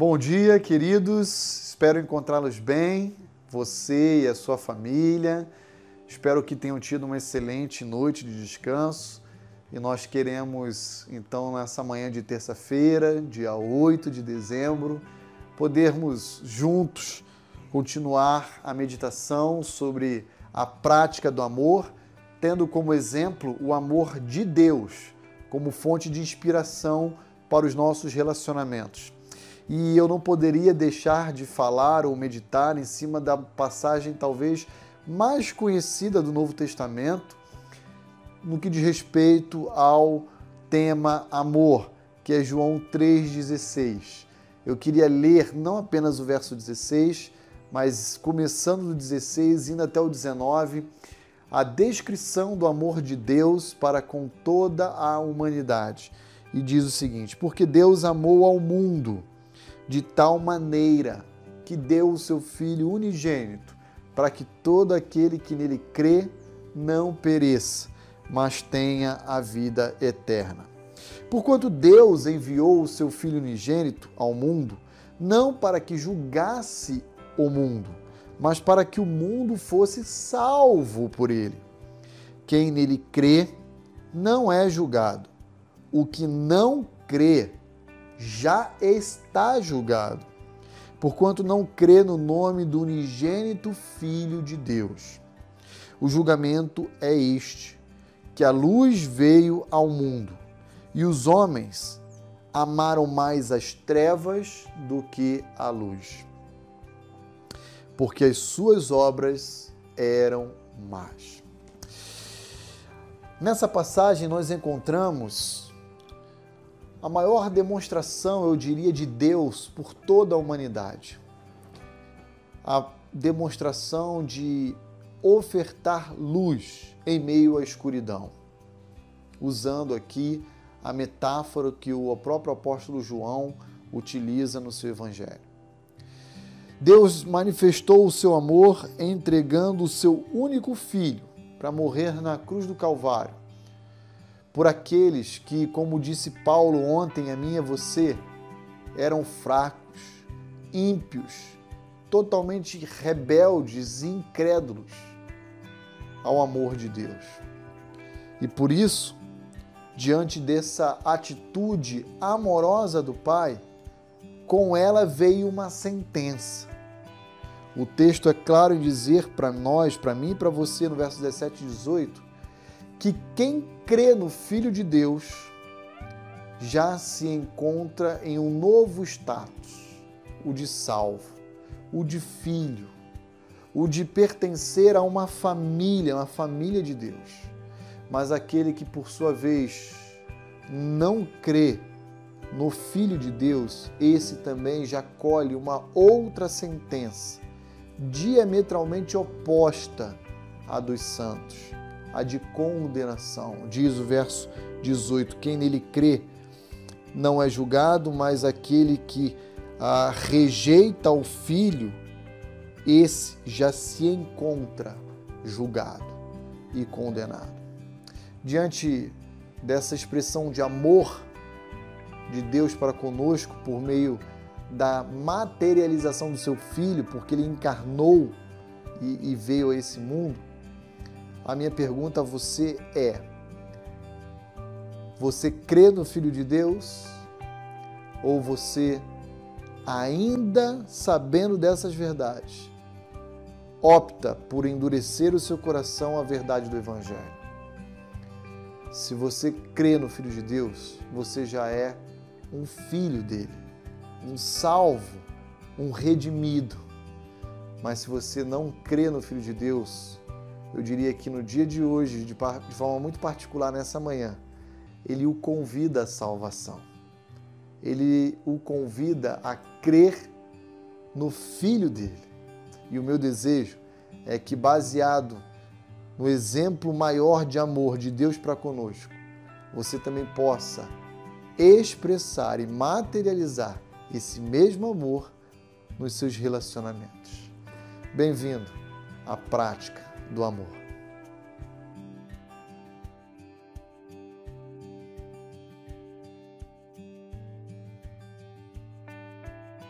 Bom dia, queridos. Espero encontrá-los bem, você e a sua família. Espero que tenham tido uma excelente noite de descanso. E nós queremos, então, nessa manhã de terça-feira, dia 8 de dezembro, podermos juntos continuar a meditação sobre a prática do amor, tendo como exemplo o amor de Deus como fonte de inspiração para os nossos relacionamentos. E eu não poderia deixar de falar ou meditar em cima da passagem talvez mais conhecida do Novo Testamento, no que diz respeito ao tema amor, que é João 3,16. Eu queria ler não apenas o verso 16, mas começando do 16, indo até o 19, a descrição do amor de Deus para com toda a humanidade. E diz o seguinte: Porque Deus amou ao mundo de tal maneira que deu o seu Filho unigênito, para que todo aquele que nele crê não pereça, mas tenha a vida eterna. Porquanto Deus enviou o seu Filho unigênito ao mundo, não para que julgasse o mundo, mas para que o mundo fosse salvo por ele. Quem nele crê não é julgado. O que não crê já está julgado, porquanto não crê no nome do unigênito Filho de Deus. O julgamento é este: que a luz veio ao mundo, e os homens amaram mais as trevas do que a luz porque as suas obras eram más. Nessa passagem nós encontramos a maior demonstração, eu diria, de Deus por toda a humanidade. A demonstração de ofertar luz em meio à escuridão. Usando aqui a metáfora que o próprio apóstolo João utiliza no seu evangelho. Deus manifestou o seu amor entregando o seu único filho para morrer na cruz do Calvário. Por aqueles que, como disse Paulo ontem a mim e a você, eram fracos, ímpios, totalmente rebeldes e incrédulos ao amor de Deus. E por isso, diante dessa atitude amorosa do Pai, com ela veio uma sentença. O texto é claro em dizer para nós, para mim e para você, no verso 17 e 18, que quem crê no Filho de Deus já se encontra em um novo status, o de salvo, o de filho, o de pertencer a uma família, uma família de Deus. Mas aquele que, por sua vez, não crê no Filho de Deus, esse também já colhe uma outra sentença diametralmente oposta à dos santos, a de condenação. Diz o verso 18: Quem nele crê não é julgado, mas aquele que ah, rejeita o filho, esse já se encontra julgado e condenado. Diante dessa expressão de amor de Deus para conosco por meio da materialização do seu filho, porque ele encarnou e, e veio a esse mundo, a minha pergunta a você é: você crê no Filho de Deus? Ou você, ainda sabendo dessas verdades, opta por endurecer o seu coração à verdade do Evangelho? Se você crê no Filho de Deus, você já é um filho dele um salvo, um redimido. Mas se você não crê no Filho de Deus, eu diria que no dia de hoje, de, forma muito particular nessa manhã, ele o convida à salvação. Ele o convida a crer no Filho dele. E o meu desejo é que, baseado no exemplo maior de amor de Deus para conosco, você também possa expressar e materializar esse mesmo amor nos seus relacionamentos. Bem-vindo à prática do amor.